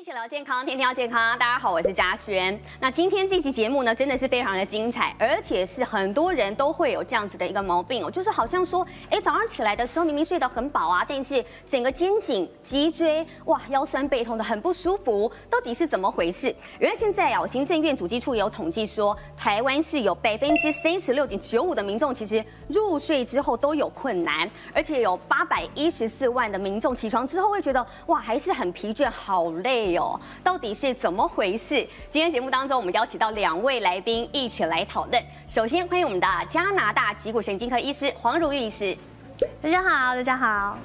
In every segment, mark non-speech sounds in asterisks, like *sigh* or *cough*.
一起聊健康，天天要健康。大家好，我是嘉轩。那今天这期节目呢，真的是非常的精彩，而且是很多人都会有这样子的一个毛病哦，就是好像说，哎，早上起来的时候明明睡得很饱啊，但是整个肩颈、脊椎，哇，腰酸背痛的很不舒服，到底是怎么回事？原来现在啊，行政院主计处也有统计说，台湾是有百分之三十六点九五的民众其实入睡之后都有困难，而且有八百一十四万的民众起床之后会觉得，哇，还是很疲倦，好累哦，到底是怎么回事？今天节目当中，我们邀请到两位来宾一起来讨论。首先欢迎我们的加拿大脊骨神经科医师黄如玉医师，大家好，大家好，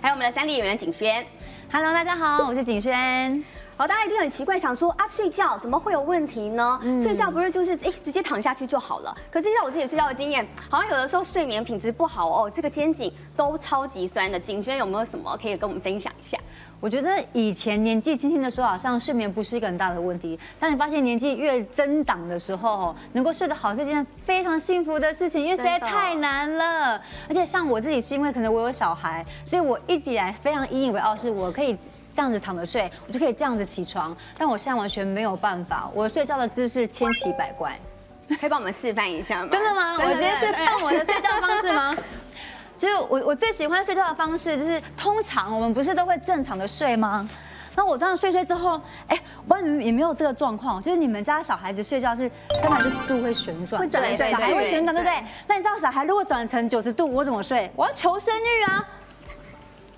还有我们的三立演员景轩。，Hello，大家好，我是景轩。好，大家一定很奇怪，想说啊，睡觉怎么会有问题呢？睡觉不是就是哎直接躺下去就好了？可是依照我自己睡觉的经验，好像有的时候睡眠品质不好哦，这个肩颈都超级酸的。景轩有没有什么可以跟我们分享一下？我觉得以前年纪轻轻的时候，好像睡眠不是一个很大的问题。当你发现年纪越增长的时候，能够睡得好是一件非常幸福的事情，因为实在太难了。而且像我自己是因为可能我有小孩，所以我一直以来非常引以为傲，是我可以。这样子躺着睡，我就可以这样子起床，但我现在完全没有办法，我睡觉的姿势千奇百怪。可以帮我们示范一下吗？真的吗？我直接示范我的睡觉方式吗？就是我我最喜欢睡觉的方式，就是通常我们不是都会正常的睡吗？那我这样睡睡之后，哎，我不知道你们有没有这个状况，就是你们家小孩子睡觉是三百六十度会旋转，会转小孩会旋转，对不对？那你知道小孩如果转成九十度，我怎么睡？我要求生欲啊！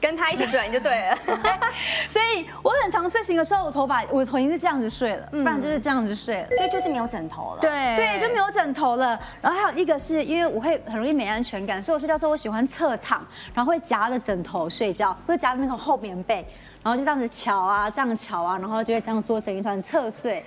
跟他一起转就对了。*laughs* 所以我很常睡醒的时候，我头发我的头已经是这样子睡了，不然就是这样子睡了。所以就是没有枕头了。对对，就没有枕头了。然后还有一个是因为我会很容易没安全感，所以我睡觉的时候我喜欢侧躺，然后会夹着枕头睡觉，会夹着那个厚棉被，然后就这样子瞧啊，这样瞧啊，然后就会这样缩成一团侧睡。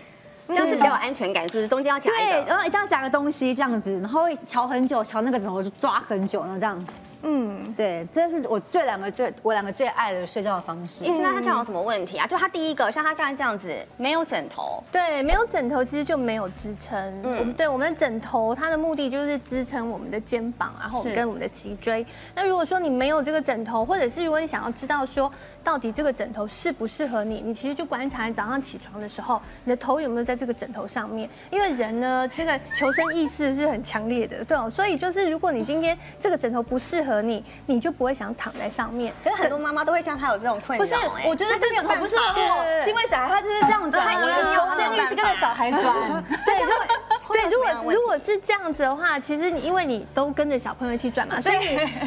这样是比较有安全感，是不是？中间要夹一对，然后一定要夹个东西这样子，然后会瞧很久，瞧那个枕头就抓很久，然后这样。嗯，对，这是我最两个最我两个最爱的睡觉的方式医。生，那他这样有什么问题啊？就他第一个，像他刚才这样子，没有枕头，对，没有枕头其实就没有支撑。嗯嗯，我们对我们的枕头，它的目的就是支撑我们的肩膀，然后是跟我们的脊椎。那如果说你没有这个枕头，或者是如果你想要知道说到底这个枕头适不适合你，你其实就观察你早上起床的时候，你的头有没有在这个枕头上面。因为人呢，这个求生意识是很强烈的，对哦。所以就是如果你今天这个枕头不适合你，你就不会想躺在上面。可是很多妈妈都会像他有这种困扰。不是哎，我觉得这个枕头不适合我，是因为小孩他就是这样转，我的求生欲是跟着小孩转。*laughs* 对，对，如果如果是这样子的话，其实你因为你都跟着小朋友一起转嘛，所以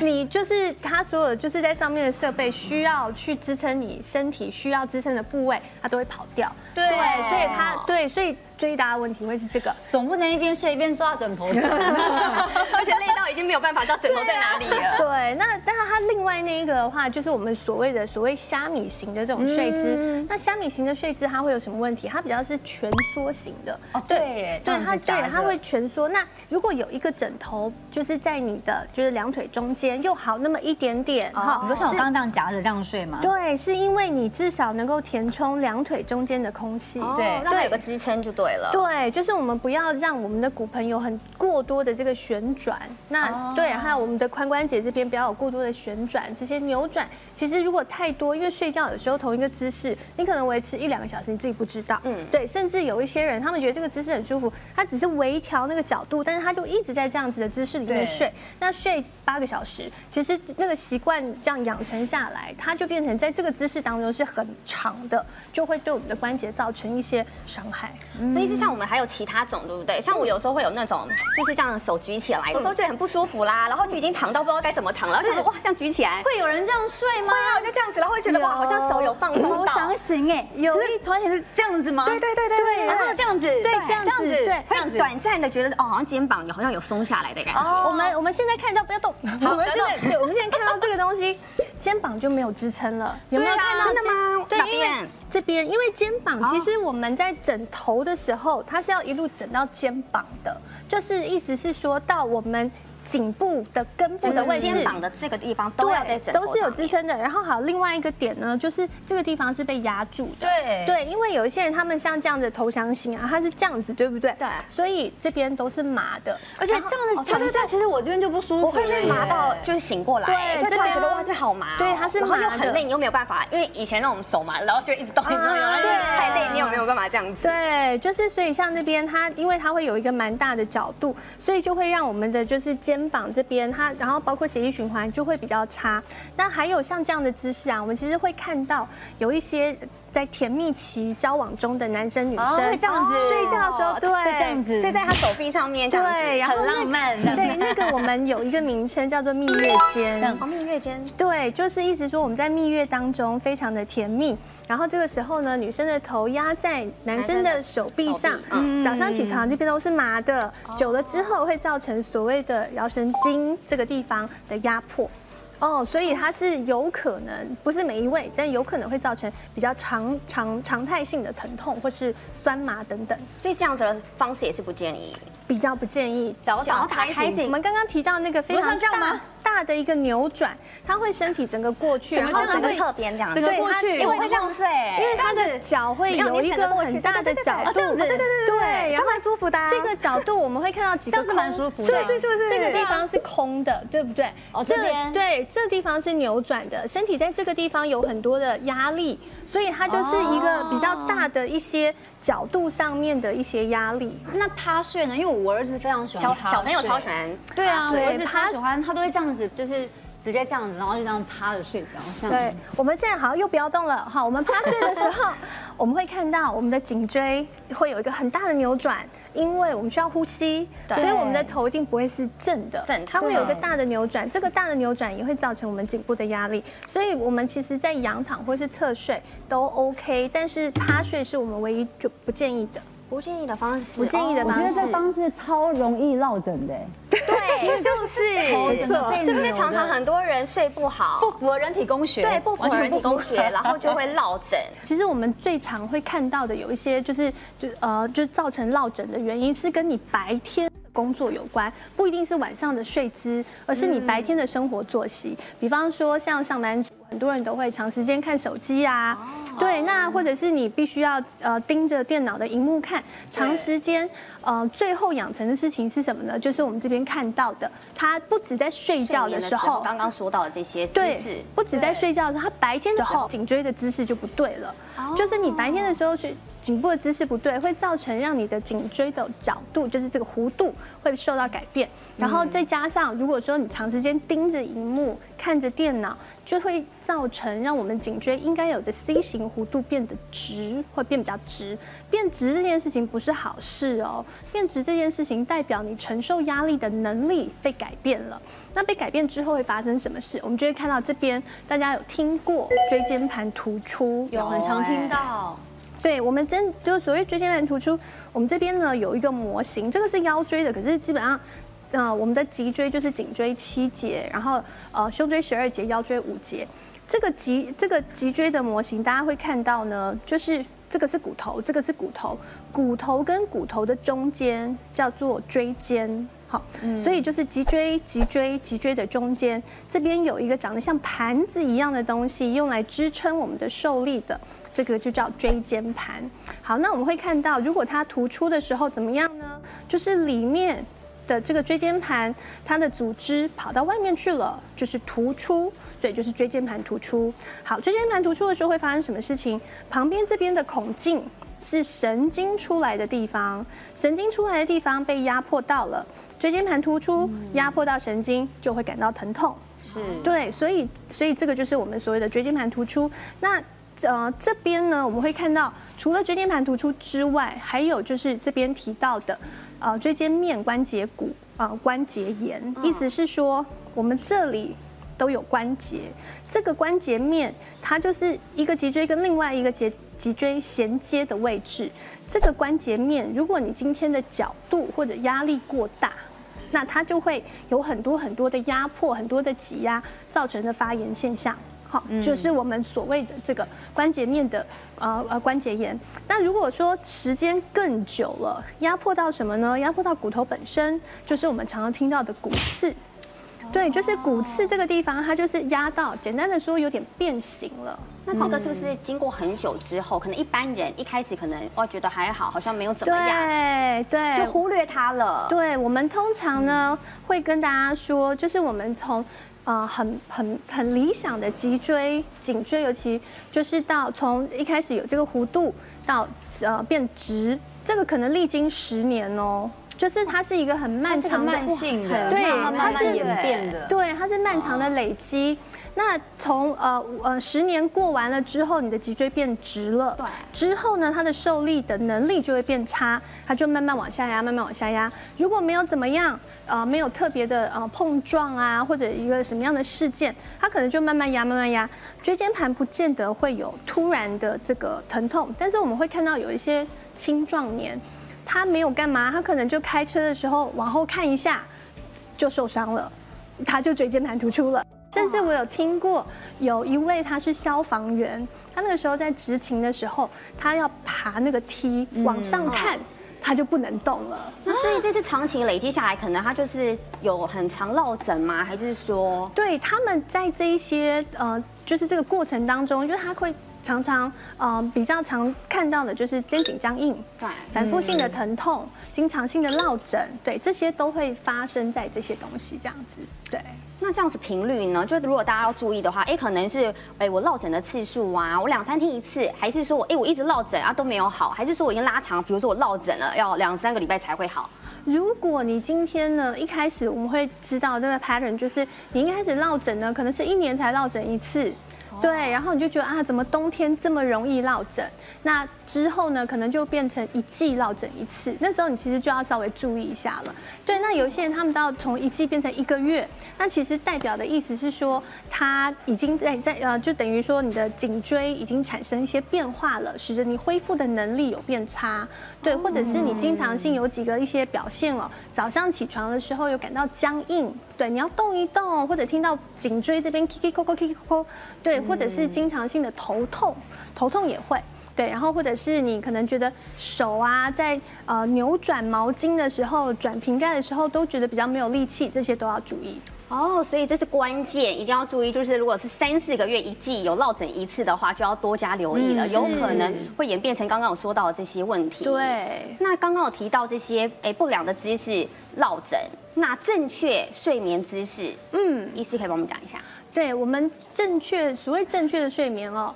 你你就是他所有就是在上面的设备需要去支撑你身体需要支撑的部位，它都会跑掉。对所以它对，所以最大的问题会是这个。*laughs* 总不能一边睡一边抓枕头 *laughs* 转。*laughs* 而且累到已经没有办法知道枕头在哪里了。对，那但是它另外那一个的话，就是我们所谓的所谓虾米型的这种睡姿。那虾米型的睡姿它会有什么问题？它比较是蜷缩型的。哦，对对它，对它会蜷缩。那如果有一个枕头，就是在你的就是两腿中间又好那么一点点哦，你说像我刚刚这样夹着这样睡吗？对，是因为你至少能够填充两腿中间的空气。哦对让它有个支撑就对了。对，就是我们不要让我们的骨盆有很过多的这个旋转，那、哦。对，还有我们的髋关节这边不要有过多的旋转，这些扭转，其实如果太多，因为睡觉有时候同一个姿势，你可能维持一两个小时，你自己不知道，嗯。嗯，对，甚至有一些人，他们觉得这个姿势很舒服，他只是微调那个角度，但是他就一直在这样子的姿势里面睡，那睡八个小时，其实那个习惯这样养成下来，它就变成在这个姿势当中是很长的，就会对我们的关节造成一些伤害。那意思像我们还有其他种，对不对？像我有时候会有那种，就是这样手举起来，有时候就很不舒服啦，然后就已经躺到不知道该怎么躺了，然后想说哇，这样举起来，会有人这样睡吗？对啊，我就这样子，然后会觉得哇，好像手有放松到。我想醒哎，有一团也是这样子吗？对对对对对，然后这样子，对这样子对这样子。会短暂的觉得哦，好像肩膀有好像有松下来的感觉。哦我们我们现在看到不要动，*laughs* 我们现在对，我们现在看到这个东西，肩膀就没有支撑了，有没有看到真的吗对，因这边，因为肩膀哦其实我们在枕头的时候，它是要一路枕到肩膀的，就是意思是说到我们。颈部的根部的位置，肩膀的这个地方都要在枕头都是有支撑的。然后好，另外一个点呢，就是这个地方是被压住的。对对，因为有一些人他们像这样子投降型啊，他是这样子，对不对？对所以这边都是麻的，而且这样子躺下，其实我这边就不舒服。我会被麻到，就是醒过来，对就突然觉得哇，这好麻哦。对它是然后又很累，你又没有办法，因为以前让我们手麻，然后就一直动，一直动，对太累，你有没有办法这样子？对，就是所以像这边它，因为它会有一个蛮大的角度，所以就会让我们的就是肩肩膀这边它，然后包括血液循环就会比较差。那还有像这样的姿势啊，我们其实会看到有一些在甜蜜期交往中的男生女生、这样子。睡觉的时候，对，会这样子。睡在他手臂上面，对，然后很浪漫。*laughs* 对，那个我们有一个名称叫做蜜月间。哦，蜜月间，对，就是一直说我们在蜜月当中非常的甜蜜，然后这个时候呢，女生的头压在男生的手臂上，嗯。早上起床这边都是麻的，久了之后会造成所谓的桡神经这个地方的压迫。哦，所以它是有可能不是每一位，但有可能会造成比较常常常态性的疼痛或是酸麻等等，所以这样子的方式也是不建议。比较不建议。脚脚抬抬紧我们刚刚提到那个非常大大的一个扭转，他会身体整个过去，然后整个侧边这样，对，因为会这样睡，因为他的脚会有一个很大的角，对对对对对，这蛮舒服的。这个角度我们会看到几个空，是是是不是？这个地方是空的，对不对？哦，这边对，这地方是扭转的，身体在这个地方有很多的压力，所以它就是一个比较大的一些角度上面的一些压力。那趴睡呢？因为我儿子非常喜欢，小朋友超喜欢，对啊，我儿子超喜欢，他都会这样子。就是直接这样子，然后就这样趴着睡觉，这样对，我们现在好像又不要动了，好，我们趴睡的时候，*laughs* 我们会看到我们的颈椎会有一个很大的扭转，因为我们需要呼吸，所以我们的头一定不会是正的，正它会有一个大的扭转，这个大的扭转也会造成我们颈部的压力，所以我们其实在仰躺或是侧睡都 OK，但是趴睡是我们唯一就不建议的，不建议的方式，不建议的方式我觉得。这方式超容易落枕的，对，就是是不是常常很多人睡不好？不符合人体工学，对，不符合人体工学，然后就会落枕。*laughs* 其实我们最常会看到的有一些就是就呃就造成落枕的原因是跟你白天工作有关，不一定是晚上的睡姿，而是你白天的生活作息。比方说像上班族，很多人都会长时间看手机啊，对，那或者是你必须要呃盯着电脑的荧幕看，长时间，呃，最后养成的事情是什么呢？就是我们这边看到的，他不止在睡觉的时候，刚刚说到的这些姿对势，，不止在睡觉的时候，他白天的时候颈椎的姿势就不对了。就是你白天的时候是颈部的姿势不对，会造成让你的颈椎的角度，就是这个弧度会受到改变。然后再加上，如果说你长时间盯着荧幕、看着电脑，就会造成让我们颈椎应该有的 C 型弧度变得直，会变比较直。变直这件事情不是好事哦，变直这件事情代表你承受压力的能力被改变了。那被改变之后会发生什么事？我们就会看到这边，大家有听过椎间盘突出？有很常听到，对，我们真就是所谓椎间盘突出，我们这边呢有一个模型，这个是腰椎的，可是基本上。呃，我们的脊椎就是颈椎七节，然后呃胸椎十二节，腰椎五节。这个脊这个脊椎的模型，大家会看到呢，就是这个是骨头，这个是骨头，骨头跟骨头的中间叫做椎间。好，所以就是脊椎、脊椎、脊椎的中间，这边有一个长得像盘子一样的东西，用来支撑我们的受力的。这个就叫椎间盘。好，那我们会看到，如果它突出的时候怎么样呢？就是里面的这个椎间盘，它的组织跑到外面去了，就是突出，所以就是椎间盘突出。好，椎间盘突出的时候会发生什么事情？旁边这边的孔径是神经出来的地方，神经出来的地方被压迫到了，椎间盘突出压迫到神经，就会感到疼痛。是对，所以所以这个就是我们所谓的椎间盘突出。那呃这边呢，我们会看到除了椎间盘突出之外，还有就是这边提到的呃椎间面关节骨呃关节炎，意思是说我们这里。都有关节，这个关节面它就是一个脊椎跟另外一个节脊椎衔接的位置。这个关节面，如果你今天的角度或者压力过大，那它就会有很多很多的压迫、很多的挤压，造成的发炎现象。好，就是我们所谓的这个关节面的呃呃关节炎。那如果说时间更久了，压迫到什么呢？压迫到骨头本身，就是我们常常听到的骨刺。对，就是骨刺这个地方，它就是压到，简单的说有点变形了。那这个是不是经过很久之后，可能一般人一开始可能哦觉得还好，好像没有怎么样，对对，就忽略它了。对，我们通常呢会跟大家说，就是我们从呃很很很理想的脊椎、颈椎，尤其就是到从一开始有这个弧度到呃变直，这个可能历经十年哦。就是它是一个很漫长、慢性的，对，慢慢演变的，对，它是漫长的累积。那从呃呃十年过完了之后，你的脊椎变直了，对，之后呢，它的受力的能力就会变差，它就慢慢往下压，慢慢往下压。如果没有怎么样，呃，没有特别的呃碰撞啊，或者一个什么样的事件，它可能就慢慢压，慢慢压。椎间盘不见得会有突然的这个疼痛，但是我们会看到有一些青壮年。他没有干嘛，他可能就开车的时候往后看一下，就受伤了，他就椎间盘突出了。甚至我有听过有一位他是消防员，他那个时候在执勤的时候，他要爬那个梯往上看，他就不能动了。那所以这次长期累积下来，可能他就是有很长落枕吗？还是说，对他们在这一些呃，就是这个过程当中，就是他会。常常，嗯，比较常看到的就是肩颈僵硬，对，反复性的疼痛，经常性的落枕，对，这些都会发生在这些东西这样子，对。那这样子频率呢？就如果大家要注意的话，哎，可能是，哎，我落枕的次数啊，我两三天一次，还是说我，哎，我一直落枕啊都没有好，还是说我已经拉长，比如说我落枕了要两三个礼拜才会好。如果你今天呢，一开始我们会知道这个 pattern，就是你一开始落枕呢，可能是一年才落枕一次。对，然后你就觉得啊，怎么冬天这么容易落枕？那之后呢，可能就变成一季落枕一次。那时候你其实就要稍微注意一下了。对，那有一些人他们到从一季变成一个月，那其实代表的意思是说，他已经在在呃，就等于说你的颈椎已经产生一些变化了，使得你恢复的能力有变差。对，或者是你经常性有几个一些表现了，早上起床的时候有感到僵硬，对，你要动一动，或者听到颈椎这边 k k 扣扣 k k 扣，对。或者是经常性的头痛，头痛也会对，然后或者是你可能觉得手啊，在呃扭转毛巾的时候、转瓶盖的时候都觉得比较没有力气，这些都要注意哦。所以这是关键，一定要注意，就是如果是三四个月一季有落枕一次的话，就要多加留意了，有可能会演变成刚刚有说到的这些问题。对，那刚刚有提到这些哎不良的姿势落枕，那正确睡眠姿势，嗯，医师可以帮我们讲一下。对我们正确所谓正确的睡眠哦，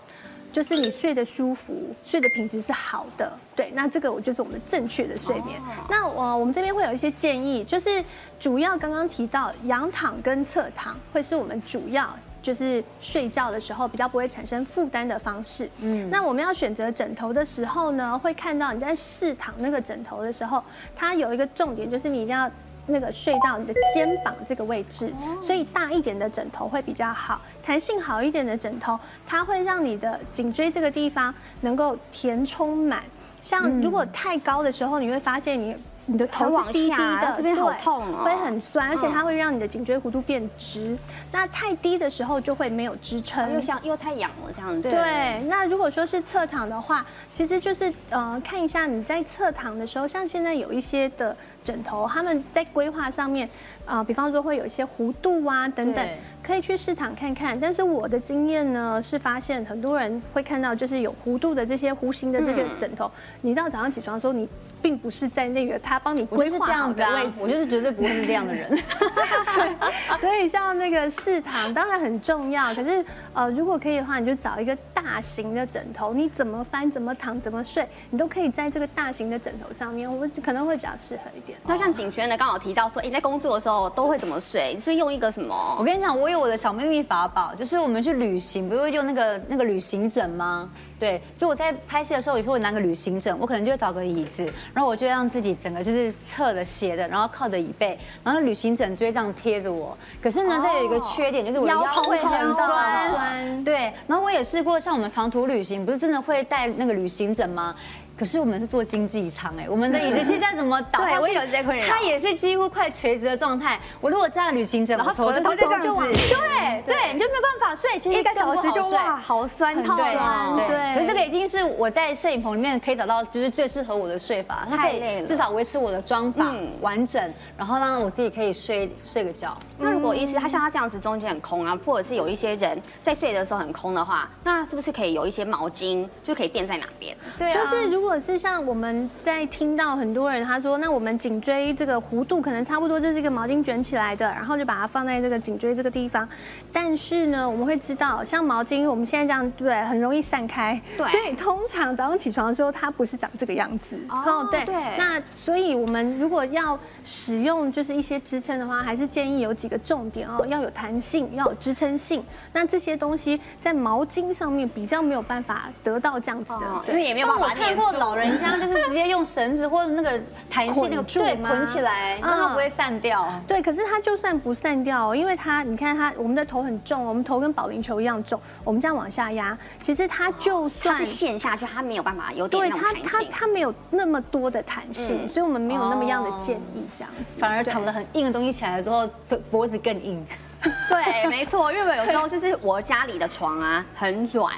就是你睡得舒服，睡的品质是好的。对，那这个我就是我们正确的睡眠。那我我们这边会有一些建议，就是主要刚刚提到仰躺跟侧躺会是我们主要就是睡觉的时候比较不会产生负担的方式。嗯，那我们要选择枕头的时候呢，会看到你在试躺那个枕头的时候，它有一个重点，就是你一定要。那个睡到你的肩膀这个位置，所以大一点的枕头会比较好，弹性好一点的枕头，它会让你的颈椎这个地方能够填充满。像如果太高的时候，你会发现你。你的头往低低的，这边好痛哦，会很酸，而且它会让你的颈椎弧度变直。那太低的时候就会没有支撑，又像又太仰了这样子。对，那如果说是侧躺的话，其实就是呃看一下你在侧躺的时候，像现在有一些的枕头，他们在规划上面啊，比方说会有一些弧度啊等等，可以去试躺看看。但是我的经验呢是发现很多人会看到就是有弧度的这些弧形的这些枕头，你到早上起床的时候你。并不是在那个他帮你规划好的位置，我就是绝对不会是这样的人。*laughs* 所以像那个试躺当然很重要，可是呃，如果可以的话，你就找一个大型的枕头，你怎么翻、怎么躺、怎么睡，你都可以在这个大型的枕头上面，我可能会比较适合一点。那像景轩呢，刚好提到说，你在工作的时候都会怎么睡？是用一个什么？我跟你讲，我有我的小秘密法宝，就是我们去旅行，不是会用那个那个旅行枕吗？对，所以我在拍戏的时候，有时候我拿个旅行枕，我可能就会找个椅子，然后我就让自己整个就是侧的斜的，然后靠着椅背，然后旅行枕就会这样贴着我。可是呢，这有一个缺点，就是我腰会很酸。对，然后我也试过，像我们长途旅行，不是真的会带那个旅行枕吗？可是我们是坐经济舱哎，我们的椅子现在怎么倒下 *laughs* 去？它也是几乎快垂直的状态。我如果站旅行枕，然后头头就这样子，对对，你就没有办法睡。其实一个小时就哇，好酸痛啊！对，可是这个已经是我在摄影棚里面可以找到，就是最适合我的睡法。它可以至少维持我的妆法完整，然后让我自己可以睡睡个觉。那如果医师他像他这样子中间很空啊，或者是有一些人在睡的时候很空的话，那是不是可以有一些毛巾就可以垫在哪边？对啊，就是如果是像我们在听到很多人他说，那我们颈椎这个弧度可能差不多就是一个毛巾卷起来的，然后就把它放在这个颈椎这个地方。但是呢，我们会知道，像毛巾我们现在这样对，很容易散开。对所以通常早上起床的时候，它不是长这个样子。哦对那所以我们如果要使用就是一些支撑的话，还是建议有几个重点哦，要有弹性，要有支撑性。那这些东西在毛巾上面比较没有办法得到这样子的。哦，因为也没有办法老人家就是直接用绳子或者那个弹性那个捆住对捆起来，让它嗯不会散掉。对，可是它就算不散掉哦，因为它，你看它，我们的头很重，我们头跟保龄球一样重，我们这样往下压，其实它就算它是陷下去，它没有办法有点对它它。它没有那么多的弹性，嗯所以我们没有那么样的建议这样子，反而躺了很硬的东西起来之后，对脖子更硬。*laughs* 对，没错，因为有时候就是我家里的床啊很软，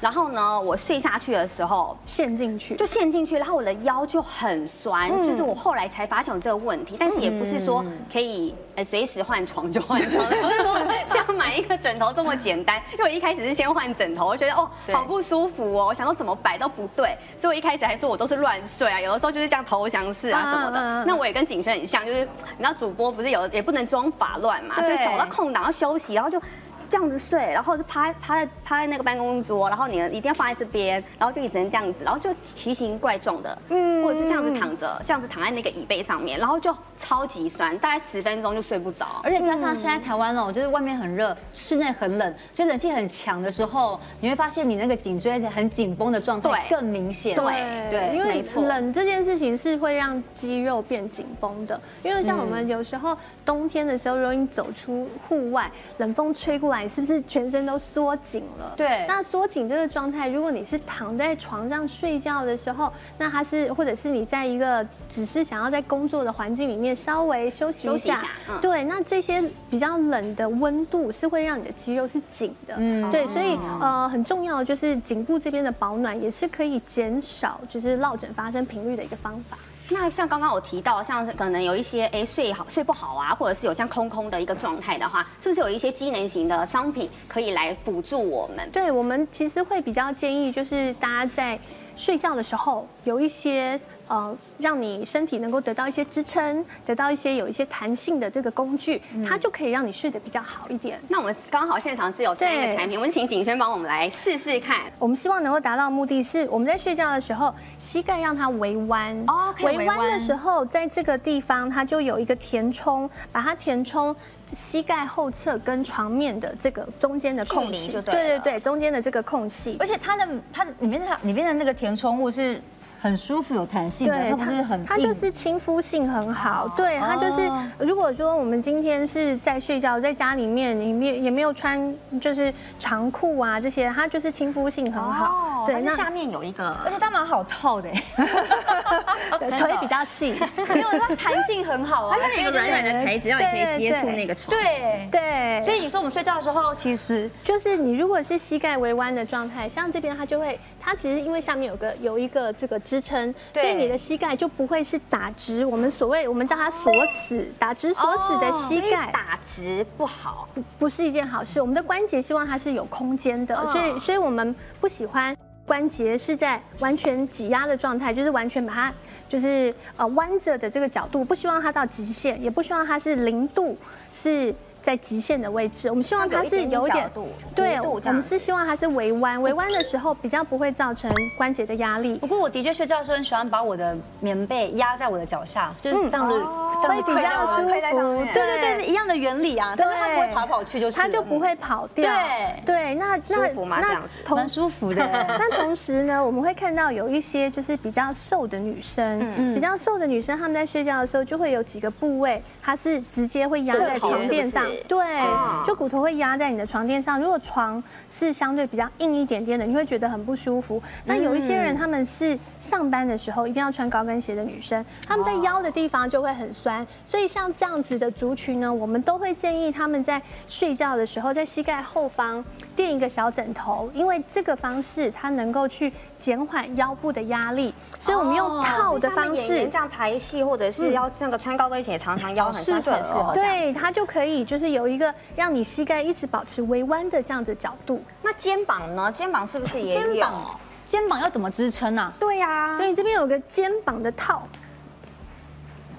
然后呢，我睡下去的时候陷进去。就陷进去，然后我的腰就很酸，嗯就是我后来才发现有这个问题，但是也不是说可以呃随时换床就换床，不是说像买一个枕头这么简单。因为我一开始是先换枕头，我觉得哦好不舒服哦，我想说怎么摆都不对，所以我一开始还说我都是乱睡啊，有的时候就是这样投降式啊什么的嗯。那我也跟景轩很像，就是你知道主播不是有也不能装法乱嘛，所对以找到空档要休息，然后就。这样子睡，然后就趴趴在趴在那个办公桌，然后你一定要放在这边，然后就一直能这样子，然后就奇形怪状的，嗯或者是这样子躺着，这样子躺在那个椅背上面，然后就超级酸，大概十分钟就睡不着。而且加上现在台湾哦，就是外面很热，室内很冷，所以冷气很强的时候，你会发现你那个颈椎很紧绷的状态更明显。对对因为没错冷这件事情是会让肌肉变紧绷的。因为像我们有时候冬天的时候，如果你走出户外，冷风吹过来，是不是全身都缩紧了？对。那缩紧这个状态，如果你是躺在床上睡觉的时候，那它是或者是你在一个只是想要在工作的环境里面稍微休息一下一下，嗯。对，那这些比较冷的温度是会让你的肌肉是紧的，嗯。对，所以呃很重要的就是颈部这边的保暖也是可以减少就是落枕发生频率的一个方法。那像刚刚我提到，像可能有一些哎睡好睡不好啊，或者是有这样空空的一个状态的话，是不是有一些机能型的商品可以来辅助我们？对我们其实会比较建议，就是大家在睡觉的时候有一些呃，让你身体能够得到一些支撑，得到一些有一些弹性的这个工具，它就可以让你睡得比较好一点。那我们刚好现场是有三个对产品，我们请景轩帮我们来试试看。我们希望能够达到的目的是，我们在睡觉的时候，膝盖让它微弯。哦微弯的时候，在这个地方它就有一个填充，把它填充膝盖后侧跟床面的这个中间的空隙。就对了对对对，中间的这个空隙。而且它的它里面的它里面的那个填充物是很舒服有弹性的，它不是很硬它就是亲肤性很好。对，它就是哦如果说我们今天是在睡觉，在家里面，你没也没有穿就是长裤啊这些，它就是亲肤性很好。哦对，那下面有一个而且它蛮好套的，*laughs* 对腿比较细。没有它弹性很好啊，它下面有一个软软的材质，让你可以接触那个床。对。对，所以你说我们睡觉的时候，其实就是你如果是膝盖微弯的状态，像这边它就会，它其实因为下面有个有一个这个支撑，所以你的膝盖就不会是打直。我们所谓我们叫它锁死，打直锁死的膝盖。打直不好。不不是一件好事。我们的关节希望它是有空间的，嗯所以所以我们不喜欢关节是在完全挤压的状态，就是完全把它就是呃弯着的这个角度，不希望它到极限，也不希望它是零度是。在极限的位置，我们希望它是有点角度对，我们是希望它是微弯，微弯的时候比较不会造成关节的压力不。过我的确睡觉的时候很喜欢把我的棉被压在我的脚下，就是这样子，这样子会比较舒服，对对对，一样的原理啊，但是它不会对跑跑去，就是它就不会跑掉。对对，那那舒服吗那这样子同蛮舒服的。*laughs* 那同时呢，我们会看到有一些就是比较瘦的女生，嗯比较瘦的女生，她们在睡觉的时候就会有几个部位，它是直接会压在床垫上是，对哦，就骨头会压在你的床垫上。如果床是相对比较硬一点点的，你会觉得很不舒服。那有一些人他们是上班的时候一定要穿高跟鞋的女生，她们在腰的地方就会很酸，所以像这样子的族群呢，我们都会建议他们在睡觉的时候，在膝盖后方垫一个小枕头，因为这个方式它能够去减缓腰部的压力，所以我们用套的方式这。样排戏，或者是要那个穿高跟鞋，常常腰很酸，就很适合。对，它就可以就是就是有一个让你膝盖一直保持微弯的这样的角度。那肩膀呢？肩膀是不是也有？肩膀，肩膀要怎么支撑啊？对呀、所以这边有个肩膀的套，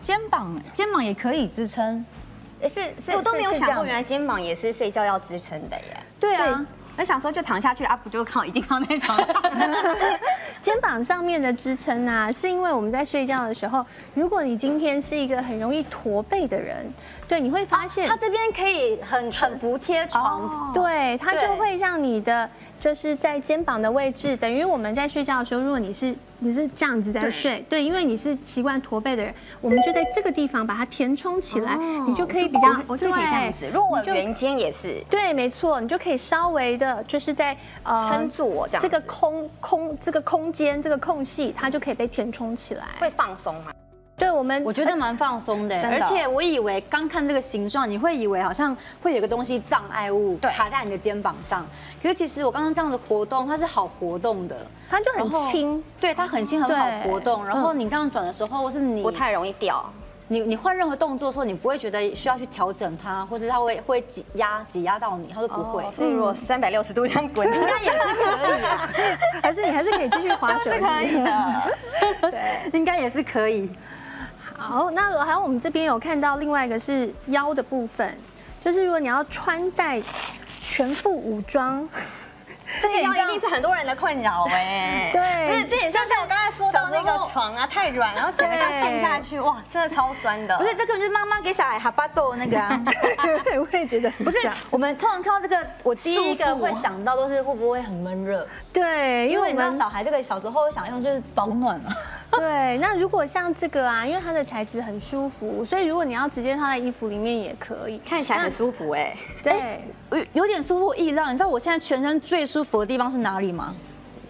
肩膀，肩膀也可以支撑。是是，我都没有想过，原来肩膀也是睡觉要支撑的耶。对啊，我想说就躺下去啊，不就靠已经靠那床上了？*laughs* 肩膀上面的支撑啊，是因为我们在睡觉的时候，如果你今天是一个很容易驼背的人，对，你会发现它这边可以很很服贴床。对，它就会让你的就是在肩膀的位置，等于我们在睡觉的时候，如果你是你是这样子在睡，对，因为你是习惯驼背的人，我们就在这个地方把它填充起来，你就可以比较，我就可以这样子。如果我圆肩也是对，没错，你就可以稍微的，就是在呃撑住我这样子，这个空空这个空间这个空隙，它就可以被填充起来。会放松吗？对我们，我觉得蛮放松的，而且我以为刚看这个形状，你会以为好像会有一个东西障碍物卡在你的肩膀上，可是其实我刚刚这样子活动，它是好活动的，它就很轻，对，它很轻很好活动，然后嗯你这样转的时候，或是你不太容易掉。你你换任何动作的时候，你不会觉得需要去调整它，或者它会会挤压挤压到你，它都不会。所以如果三百六十度这样滚，应该也是可以啊，*laughs* 还是你还是可以继续滑雪 *laughs* 是。可以的。*laughs* 对，应该也是可以。好，那还有我们这边有看到另外一个是腰的部分，就是如果你要穿戴全副武装，*laughs* 这个腰一定是很多人的困扰哎。*laughs* 不是，*laughs* 对，这也像像我刚才说到那个床啊，太软，然后整个这样陷下去，哇，真的超酸的。不是，这个就是妈妈给小孩哈巴豆那个啊。对，我也觉得不是，我们通常看到这个，我第一个会想到都是会不会很闷热，对，因因为你知道小孩这个小时候想用就是保暖啊。对，那如果像这个啊，因为它的材质很舒服，所以如果你要直接套在衣服里面也可以。看起来很舒服哎。对，有有点出乎意料，你知道我现在全身最舒服的地方是哪里吗？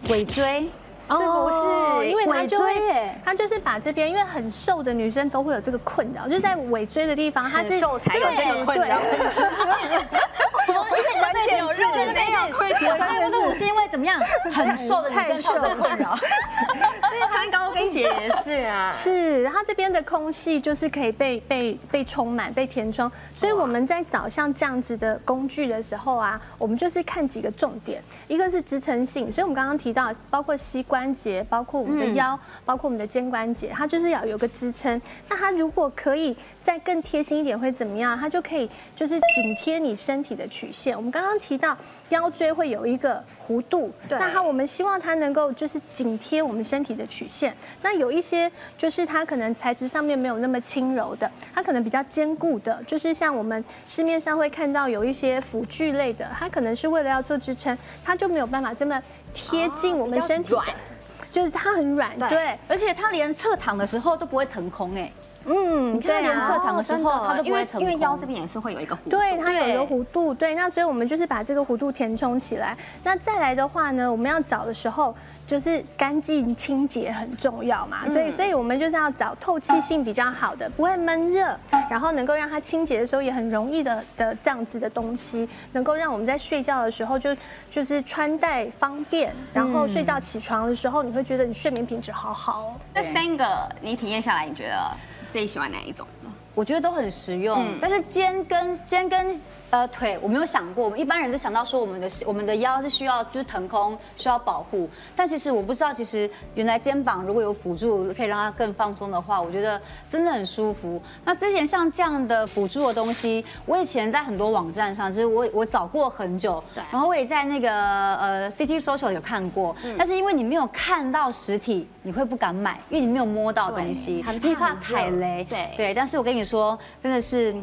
尾椎。是不是因为它就会尾椎，它就是把这边，因为很瘦的女生都会有这个困扰，就是在尾椎的地方，它是很瘦才有这个困扰对 *laughs* 完全有肉的没有困扰，尾椎不是我是因为怎么样很瘦的女生才有这个困扰。穿高跟鞋也是啊。*laughs* 是，它这边的空隙就是可以被被被充满、被填充，所以我们在找像这样子的工具的时候啊，我们就是看几个重点，一个是支撑性，所以我们刚刚提到，包括膝关节，包括我们的腰，包括我们的肩关节，它就是要有个支撑。那它如果可以再更贴心一点，会怎么样？它就可以就是紧贴你身体的曲线。我们刚刚提到腰椎会有一个弧度，对那它我们希望它能够就是紧贴我们身体的曲线。那有一些就是它可能材质上面没有那么轻柔的，它可能比较坚固的，就是像我们市面上会看到有一些辅具类的，它可能是为了要做支撑，它就没有办法这么贴近我们身体的哦软，就是它很软，对对，而且它连侧躺的时候都不会腾空哎，嗯，你看连侧躺的时候它都不会腾空，因为腰这边也是会有一个弧度。对，它有一个弧度，对，那所以我们就是把这个弧度填充起来。那再来的话呢，我们要找的时候，就是干净清洁很重要嘛，所以所以我们就是要找透气性比较好的，不会闷热，然后能够让它清洁的时候也很容易的的这样子的东西，能够让我们在睡觉的时候就就是穿戴方便，然后睡觉起床的时候，你会觉得你睡眠品质好好哦。那三个你体验下来，你觉得最喜欢哪一种？呢？我觉得都很实用，嗯。但是肩跟肩跟呃腿我没有想过，我们一般人是想到说我们的我们的腰是需要就是腾空需要保护，但其实我不知道，其实原来肩膀如果有辅助可以让它更放松的话，我觉得真的很舒服。那之前像这样的辅助的东西，我以前在很多网站上，就是我我找过很久，对。然后我也在那个呃 CT Social 有看过，但是因为你没有看到实体，你会不敢买，因为你没有摸到东西很，怕踩雷，对。对，但是我跟你说，真的是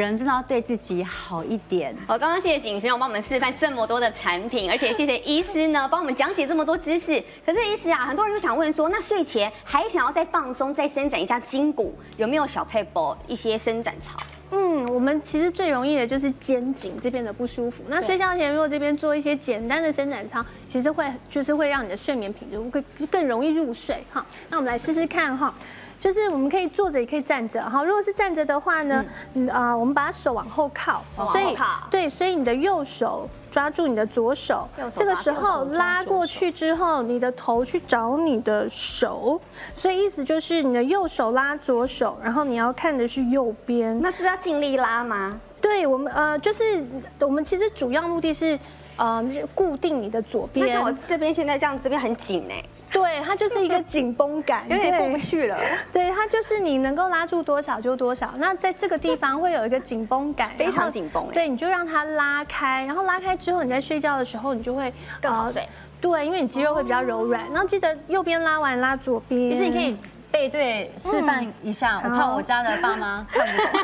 人真的要对自己好一点。好，刚刚谢谢景轩，帮我们示范这么多的产品，而且谢谢医师呢，*laughs* 帮我们讲解这么多知识。可是医师啊，很多人就想问说，那睡前还想要再放松、再伸展一下筋骨，有没有小配博一些伸展操？嗯，我们其实最容易的就是肩颈这边的不舒服。那睡觉前如果这边做一些简单的伸展操，其实会就是会让你的睡眠品质会更容易入睡哈。那我们来试试看哈。就是我们可以坐着，也可以站着哈。如果是站着的话呢，嗯啊、我们把手往后靠，手往后靠对，所以你的右手抓住你的左手这个时候拉过去之后，你的头去找你的手，所以意思就是你的右手拉左手，然后你要看的是右边。那是要尽力拉吗？对我们呃，就是我们其实主要目的是呃固定你的左边。但是我这边现在这样，这边很紧哎。对，它就是一个 *laughs* 紧绷感，有点过不去了。*laughs* 对，它就是你能够拉住多少就多少。那在这个地方会有一个紧绷感，*laughs* 非常紧绷。对，你就让它拉开，然后拉开之后，你在睡觉的时候，你就会更好睡。对，因为你肌肉会比较柔软。然后记得右边拉完拉左边。其实你可以。背对示范一下，我怕我家的爸妈 *laughs* 看不懂。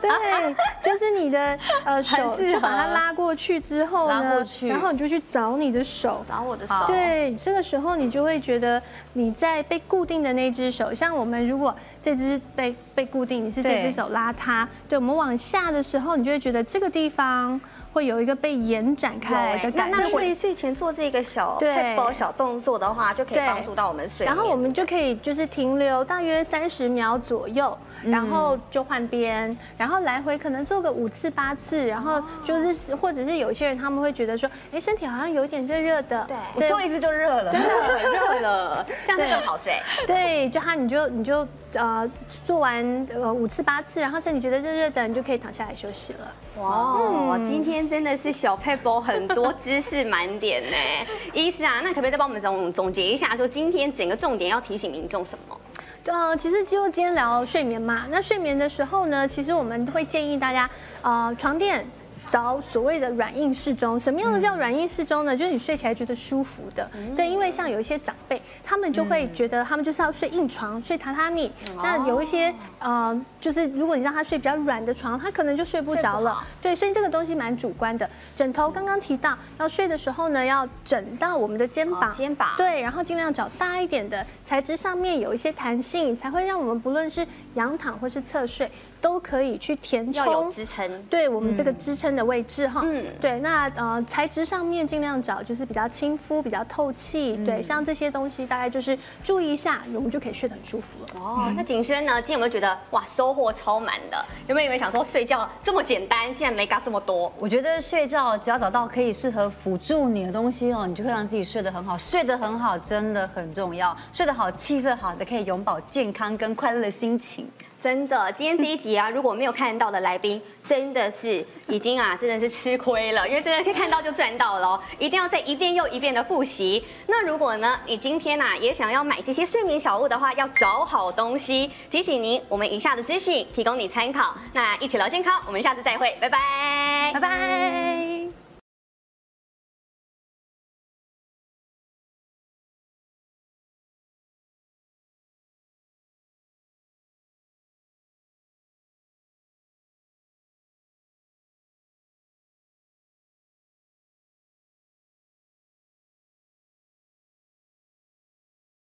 对，就是你的呃手，就把它拉过去之后拉过去，然后你就去找你的手，找我的手。对，这个时候你就会觉得你在被固定的那只手，像我们如果这只被被固定，你是这只手拉它，对我们往下的时候，你就会觉得这个地方。会有一个被延展开来的感觉。那会睡前做这个小对小动作的话，就可以帮助到我们睡。然后我们就可以就是停留大约三十秒左右，然后就换边，然后来回可能做个五次八次，然后就是或者是有些人他们会觉得说，哎，身体好像有点热热的。对，我做一次就热了，真的很热了，*laughs* 这样子更好睡。对，就他你就你就呃做完呃五次八次，然后身体觉得热热的，你就可以躺下来休息了。哇，今天真的是小 pebble 很多知识满点呢。*laughs* 医师啊，那可不可以再帮我们总总结一下，说今天整个重点要提醒民众什么？呃，其实就今天聊睡眠嘛，那睡眠的时候呢，其实我们会建议大家，呃，床垫。找所谓的软硬适中，什么样的叫软硬适中呢？就是你睡起来觉得舒服的。对，因为像有一些长辈，他们就会觉得他们就是要睡硬床，睡榻榻米。那有一些呃，就是如果你让他睡比较软的床，他可能就睡不着了。对，所以这个东西蛮主观的。枕头刚刚提到，要睡的时候呢，要枕到我们的肩膀，肩膀。对，然后尽量找大一点的材质，上面有一些弹性，才会让我们不论是仰躺或是侧睡。都可以去填充要有支撑，对我们这个支撑的位置哈。嗯，对，那呃材质上面尽量找就是比较亲肤、比较透气。对，像这些东西大概就是注意一下，我们就可以睡得很舒服了。哦，那景轩呢？今天有没有觉得哇收获超满的？有没有以为想说睡觉这么简单，竟然没搞这么多？我觉得睡觉只要找到可以适合辅助你的东西哦，你就会让自己睡得很好。睡得很好真的很重要，睡得好，气色好，才可以永葆健康跟快乐的心情。真的，今天这一集啊，*laughs* 如果没有看到的来宾，真的是已经啊，真的是吃亏了，因为真的可以看到就赚到了，一定要再一遍又一遍的复习。那如果呢，你今天呐也想要买这些睡眠小物的话，要找好东西。提醒您，我们以下的资讯提供你参考。那一起聊健康，我们下次再会，拜拜，拜拜。